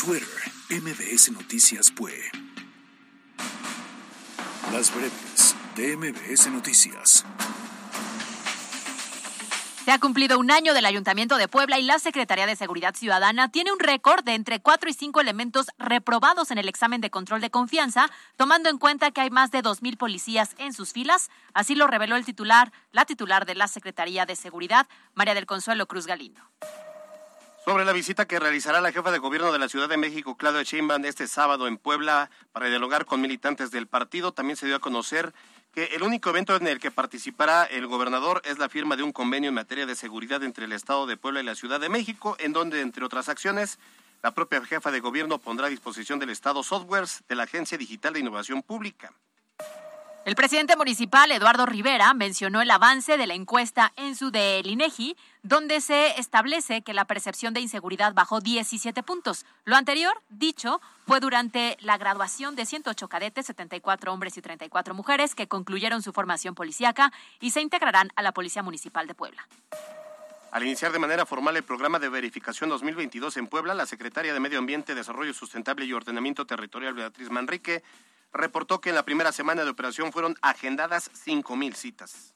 Twitter, MBS Noticias Pue. Las breves de MBS Noticias. Se ha cumplido un año del Ayuntamiento de Puebla y la Secretaría de Seguridad Ciudadana tiene un récord de entre cuatro y cinco elementos reprobados en el examen de control de confianza, tomando en cuenta que hay más de dos mil policías en sus filas. Así lo reveló el titular, la titular de la Secretaría de Seguridad, María del Consuelo Cruz Galindo. Sobre la visita que realizará la jefa de gobierno de la Ciudad de México, Claudia Sheinbaum, este sábado en Puebla para dialogar con militantes del partido, también se dio a conocer que el único evento en el que participará el gobernador es la firma de un convenio en materia de seguridad entre el Estado de Puebla y la Ciudad de México, en donde, entre otras acciones, la propia jefa de gobierno pondrá a disposición del Estado softwares de la Agencia Digital de Innovación Pública. El presidente municipal, Eduardo Rivera, mencionó el avance de la encuesta en su del INEGI, donde se establece que la percepción de inseguridad bajó 17 puntos. Lo anterior, dicho, fue durante la graduación de 108 cadetes, 74 hombres y 34 mujeres, que concluyeron su formación policíaca y se integrarán a la Policía Municipal de Puebla. Al iniciar de manera formal el programa de verificación 2022 en Puebla, la secretaria de Medio Ambiente, Desarrollo Sustentable y Ordenamiento Territorial, Beatriz Manrique, reportó que en la primera semana de operación fueron agendadas 5.000 citas.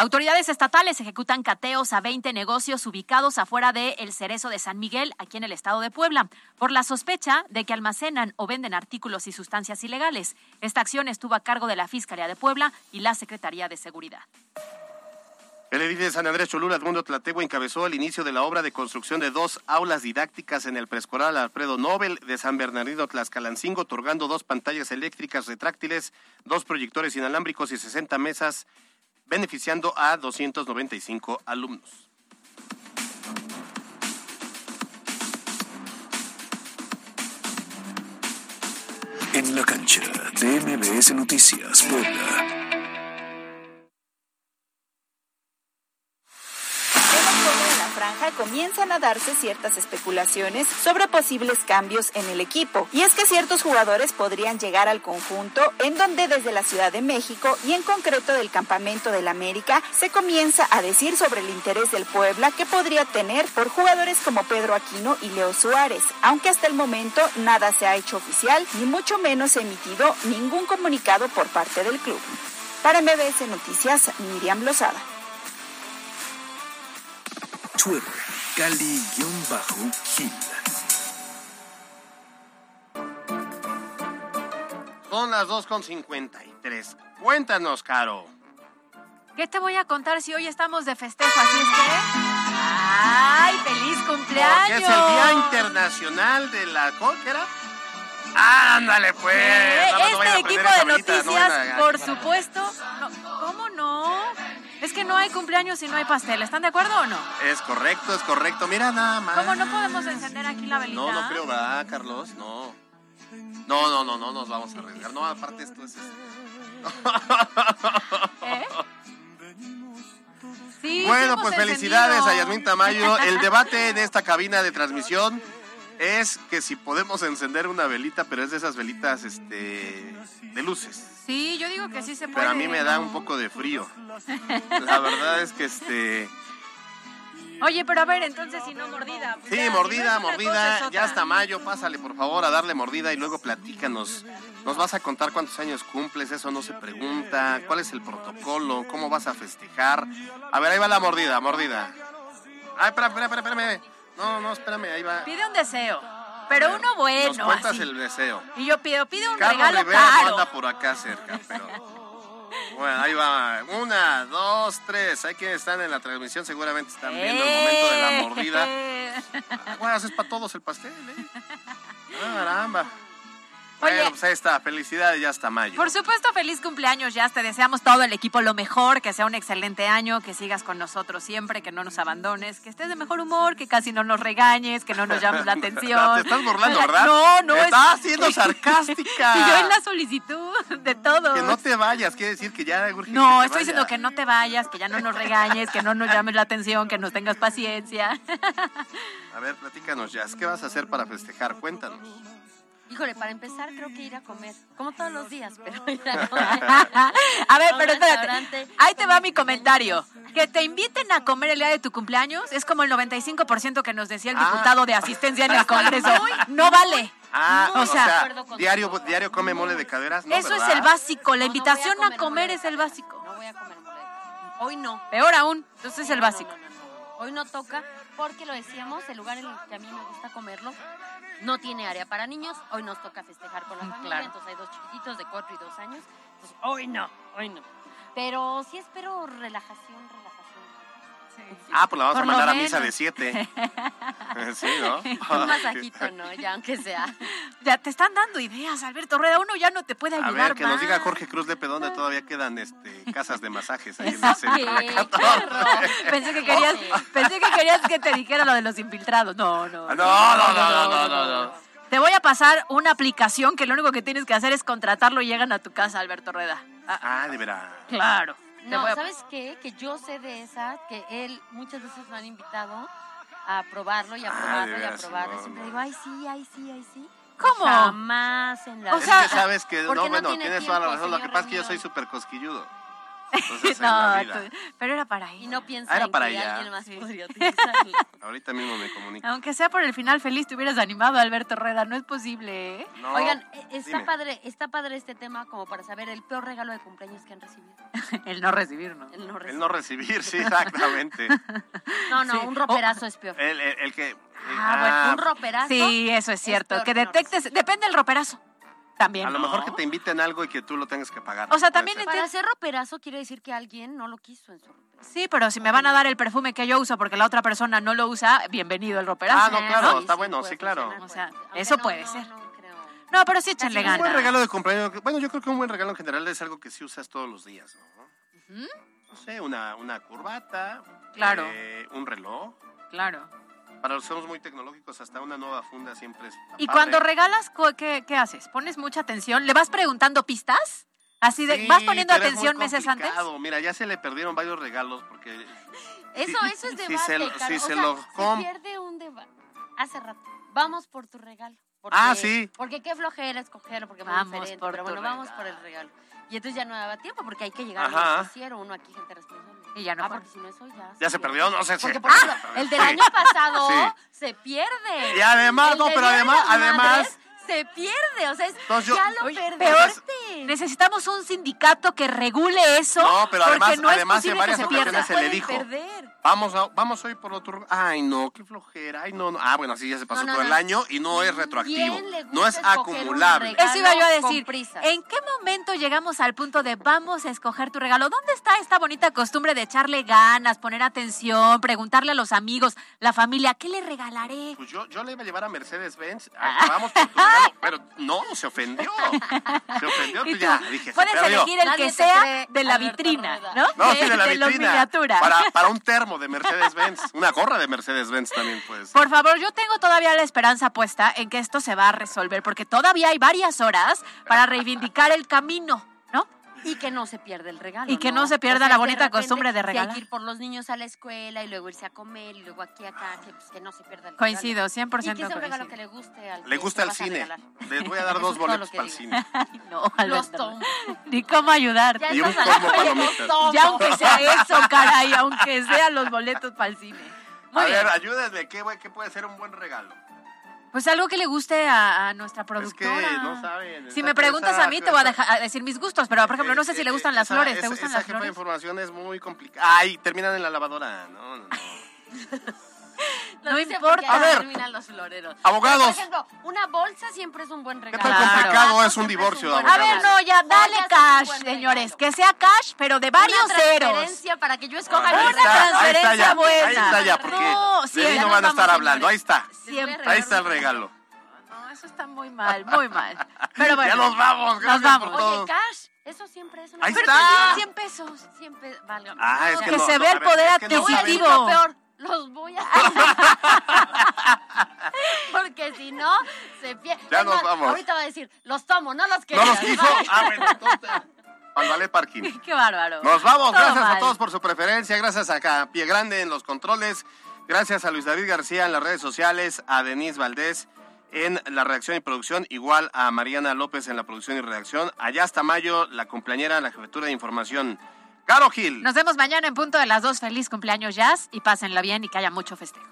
Autoridades estatales ejecutan cateos a 20 negocios ubicados afuera de El Cerezo de San Miguel, aquí en el estado de Puebla, por la sospecha de que almacenan o venden artículos y sustancias ilegales. Esta acción estuvo a cargo de la Fiscalía de Puebla y la Secretaría de Seguridad. El edil de San Andrés Cholula, Edmundo Tlategua, encabezó el inicio de la obra de construcción de dos aulas didácticas en el preescolar Alfredo Nobel de San Bernardino Tlaxcalancingo, otorgando dos pantallas eléctricas retráctiles, dos proyectores inalámbricos y 60 mesas, beneficiando a 295 alumnos. En la cancha de MBS Noticias, Puebla. Comienzan a darse ciertas especulaciones sobre posibles cambios en el equipo. Y es que ciertos jugadores podrían llegar al conjunto en donde desde la Ciudad de México y en concreto del campamento del América se comienza a decir sobre el interés del Puebla que podría tener por jugadores como Pedro Aquino y Leo Suárez, aunque hasta el momento nada se ha hecho oficial ni mucho menos emitido ningún comunicado por parte del club. Para MBS Noticias, Miriam Lozada. Twitter, Cali-Gil. Son las 2.53. Cuéntanos, Caro. ¿Qué te voy a contar si hoy estamos de festejo? Así es que. ¡Ay, feliz cumpleaños! Porque es el Día Internacional de la... ¿Cómo que era? ¡Ándale, pues! Eh, no este equipo de no noticias, a- por supuesto. no, ¿Cómo no? Es que no hay cumpleaños y no hay pastel. ¿Están de acuerdo o no? Es correcto, es correcto. Mira nada más. ¿Cómo no podemos encender aquí la velita? No, no creo, ¿verdad, Carlos? No. No, no, no, no nos vamos a arriesgar. No, aparte esto es... ¿Eh? Sí, bueno, pues felicidades encendido. a Yasmín Tamayo. El debate en esta cabina de transmisión es que si podemos encender una velita, pero es de esas velitas este de luces. Sí, yo digo que sí se puede. Pero a mí me da un poco de frío. La verdad es que este Oye, pero a ver, entonces si no mordida. pues Sí, ya, si no mordida, es mordida. Ya hasta mayo, pásale por favor a darle mordida y luego platícanos. Nos vas a contar cuántos años cumples, eso no se pregunta. ¿Cuál es el protocolo? ¿Cómo vas a festejar? A ver, ahí va la mordida, mordida. Ay, espera, espera, espera, espérame. No, no, espérame, ahí va. Pide un deseo, pero uno Nos bueno, cuentas así. el deseo. Y yo pido, pide un Carlos regalo Rivera no caro. anda por acá cerca, pero... Bueno, ahí va. Una, dos, tres. Hay quienes están en la transmisión, seguramente están viendo el momento de la mordida. Ah, Bueno, es para todos el pastel, ¿eh? Ah, caramba. Oye. Bueno, pues ahí está. Felicidades, ya hasta mayo. Por supuesto, feliz cumpleaños, ya te deseamos todo el equipo lo mejor, que sea un excelente año, que sigas con nosotros siempre, que no nos abandones, que estés de mejor humor, que casi no nos regañes, que no nos llames la atención. Te estás burlando, ¿verdad? No, no. Estás es- siendo sarcástica. Y yo en la solicitud de todo. Que no te vayas, quiere decir que ya urge No, que estoy diciendo que no te vayas, que ya no nos regañes, que no nos llames la atención, que nos tengas paciencia. A ver, platícanos, Jazz. ¿Qué vas a hacer para festejar? Cuéntanos. Híjole, para empezar creo que ir a comer, como todos los días, pero ir a comer. A ver, pero espérate. Ahí te va mi comentario. Que te inviten a comer el día de tu cumpleaños es como el 95% que nos decía el Ah. diputado de asistencia en el Congreso. No vale. Ah, o o sea, diario, diario come mole de caderas, ¿no? eso es el básico. La No, no a invitación a comer es el básico. No voy a comer mole. Hoy no. Peor aún. Entonces es el No, no, básico. no, no, no. Hoy no toca porque lo decíamos, el lugar en el que a mí me gusta comerlo no tiene área para niños. Hoy nos toca festejar con la familia, claro. entonces hay dos chiquititos de 4 y 2 años. Entonces, hoy no, hoy no. Pero sí espero relajación, relajación. Ah, pues la vamos Por a mandar a misa de siete. sí, ¿no? Un masajito, ¿no? Ya aunque sea. Ya te están dando ideas, Alberto Rueda. Uno ya no te puede A ayudar ver, que nos diga Jorge Cruz Lepe dónde todavía quedan este, casas de masajes ahí en Qué horror. Pensé que querías, pensé que querías que te dijera lo de los infiltrados. No, no. No, no, no, no, no, no, no. Te voy a pasar una aplicación que lo único que tienes que hacer es contratarlo y llegan a tu casa, Alberto Rueda. Ah, de veras. Claro. No, a- ¿sabes qué? Que yo sé de esa, que él muchas veces me han invitado a probarlo y a probarlo y a probarlo. no, y siempre digo, ay, sí, ay, sí, ay, sí. ¿Cómo? Jamás en la O es sea, que sabes que, no, no bueno, tiene tienes toda la razón. Lo que pasa es que yo soy súper cosquilludo. Entonces, en la No, vida. pero era para Y ir. no piensa Ah, era en para que allá. alguien más podría utilizarlo. Ahorita mismo me comunico. Aunque sea por el final feliz, te hubieras animado, Alberto Rueda. No es posible, ¿eh? No, Oigan, eh, está dime. padre, está padre este tema como para saber el peor regalo de cumpleaños que han recibido. El no recibir, ¿no? El no El recibir. no recibir, sí, exactamente. No, no, Sí. un roperazo es peor. El, el, el que... Ah, bueno, un roperazo. Sí, eso es cierto. peor que no detectes, depende del roperazo. También. A lo ¿no? mejor que te inviten algo y que tú lo tengas que pagar. O sea, también ser. Para hacer roperazo quiere decir que alguien no lo quiso en su. Sí, pero si me van a dar el perfume que yo uso porque la otra persona no lo usa, bienvenido el roperazo. Ah, no, claro, ¿no? está bueno, sí, claro. O sea, puede- aunque eso no, puede no, ser. no creo. No, pero sí échenle ganas. Un buen regalo de cumpleaños. Bueno, yo creo que un buen regalo en general es algo que sí usas todos los días, ¿no? No sé, una, una corbata. Claro. eh, un reloj. Claro. Para los que somos muy tecnológicos, hasta una nueva funda siempre es. Y padre. cuando regalas, ¿qué, qué haces? ¿Pones mucha atención? ¿Le vas preguntando pistas? Así de, Sí, ¿vas poniendo pero es muy atención meses antes? Mira, ya se le perdieron varios regalos porque. Eso, eso es si debate, se lo- si O se sea, lo com- pierde un debate. Hace rato. Vamos por tu regalo. Porque, Ah, sí. Porque qué flojera escogerlo, porque muy Vamos diferente. por Pero tu bueno, vamos por el regalo. Y entonces ya no daba tiempo porque hay que llegar Ajá. al noticiero, uno aquí, gente responsable. Y ya no Ah, porque si no eso ya. Ya se perdió, no sé si. Porque, por ejemplo, el del Sí. año pasado Sí. se pierde. Y además, El no, pero además- además- Madres Se pierde, o sea, es- Entonces yo- ya lo Oye, perdiste. peor, necesitamos un sindicato que regule eso. No, pero porque además- no además en posible que varias se ocasiones se le Pueden dijo. perder. Vamos, a- vamos hoy por otro. Ay, no, qué flojera. Ay, no, no. Ah, bueno, sí, ya se pasó No, no, todo el no. año y no es retroactivo. ¿Quién le gusta No es escoger un acumulable. regalo? Eso iba yo a con decir. ¿En qué momento llegamos al punto de vamos a escoger tu regalo? ¿Dónde está esta bonita costumbre de echarle ganas, poner atención, preguntarle a los amigos, la familia, ¿qué le regalaré? Pues yo, yo le iba a llevar a. Ah. Vamos por tu Pero no, se ofendió. Se ofendió, pues tú ya. Dije, se puedes elegir el Nadie que sea de la vitrina, Rueda. ¿no? No, sí, de la los vitrina. Para, para un termo de Mercedes-Benz. Una gorra de Mercedes-Benz también, pues. Por favor, yo tengo todavía la esperanza puesta en que esto se va a resolver, porque todavía hay varias horas para reivindicar el camino, ¿no? Y que no se pierda el regalo. Y que no se pierda la es que bonita repente, costumbre de regalar. hay que ir por los niños a la escuela y luego irse a comer y luego aquí acá, que, pues, que no se pierda el Coincido, regalo. 100% Y que sea un regalo coincido. que le guste al Le que gusta el cine. Les voy a dar dos boletos que para el cine. Ay, no, Los tomo. Ni cómo ayudarte. Ya Y un combo. Ya aunque sea eso, caray, aunque sea los boletos para el cine. Muy a bien. ver, ayúdenme. ¿qué, ¿Qué puede ser un buen regalo? Pues algo que le guste a, a nuestra Es que productora. no saben. Si me preguntas esa- a mí, te voy a, dejar, a decir mis gustos, pero por ejemplo, no sé si le gustan las esa- flores. ¿Te gustan esa las jefa de flores? información es muy complicada. Ay, terminan en la lavadora. No, no, no. No importa. A ver. terminan los floreros. Abogados. Por ejemplo, una bolsa siempre es un buen ¿Qué regalo. tan Claro. complicado es un divorcio, un A ver, no, ya, dale cash, señores. Que sea cash, pero de varios una ceros. transferencia para que yo escoja Ahí Una está, ahí está transferencia ya, buena. Ahí está ya, porque No, sí, ya no nos van a estar hablando. Ahí está. Siempre. Ahí está el regalo. No, eso está muy mal, muy mal. Pero bueno. Ya nos vamos. Gracias vamos. por todo. Oye, cash, eso siempre es una Ahí Pero está. te dieron 100 pesos. Vale. Ah, es que no, se no, a el poder es que no Te voy a decir adquisitivo. lo peor. Los voy a... Porque si no, se pierde. Ya nos vamos. Ahorita va a decir, los tomo, no los ¿No quería. los quiso? Ah, bueno, Ballet Parking. Qué bárbaro. Nos vamos, Todo gracias a todos por su preferencia, gracias a Pie Grande en los controles, gracias a Luis David García en las redes sociales, a Denise Valdés en la redacción y producción, igual a Mariana López en la producción y redacción, allá hasta mayo, la compañera la jefatura de información, Caro Gil. Nos vemos mañana en punto de las dos. Feliz cumpleaños, Jazz, y pásenla bien y que haya mucho festejo.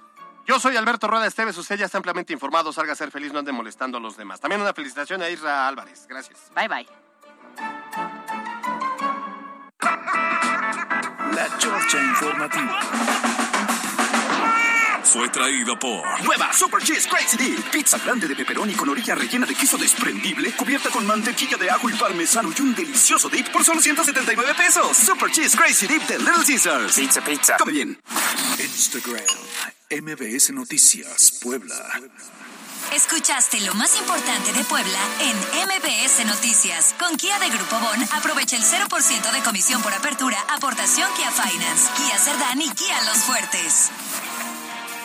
Yo soy Alberto Rueda Esteves, usted ya está ampliamente informado, salga a ser feliz, no ande molestando a los demás. También una felicitación a Isra Álvarez, gracias. Bye, bye. La Chorcha Informativa. Fue traído por Nueva Super Cheese Crazy Dip. Pizza grande de pepperoni con orilla rellena de queso desprendible, cubierta con mantequilla de ajo y parmesano y un delicioso dip por solo 179 pesos. Super Cheese Crazy Dip de Little Caesars. Pizza, pizza. Come bien. Instagram. MBS Noticias, Puebla. Escuchaste lo más importante de Puebla en MBS Noticias. Con Kia de Grupo Bon, aprovecha el 0% de comisión por apertura, aportación Kia Finance, Kia Cerdán y Kia Los Fuertes.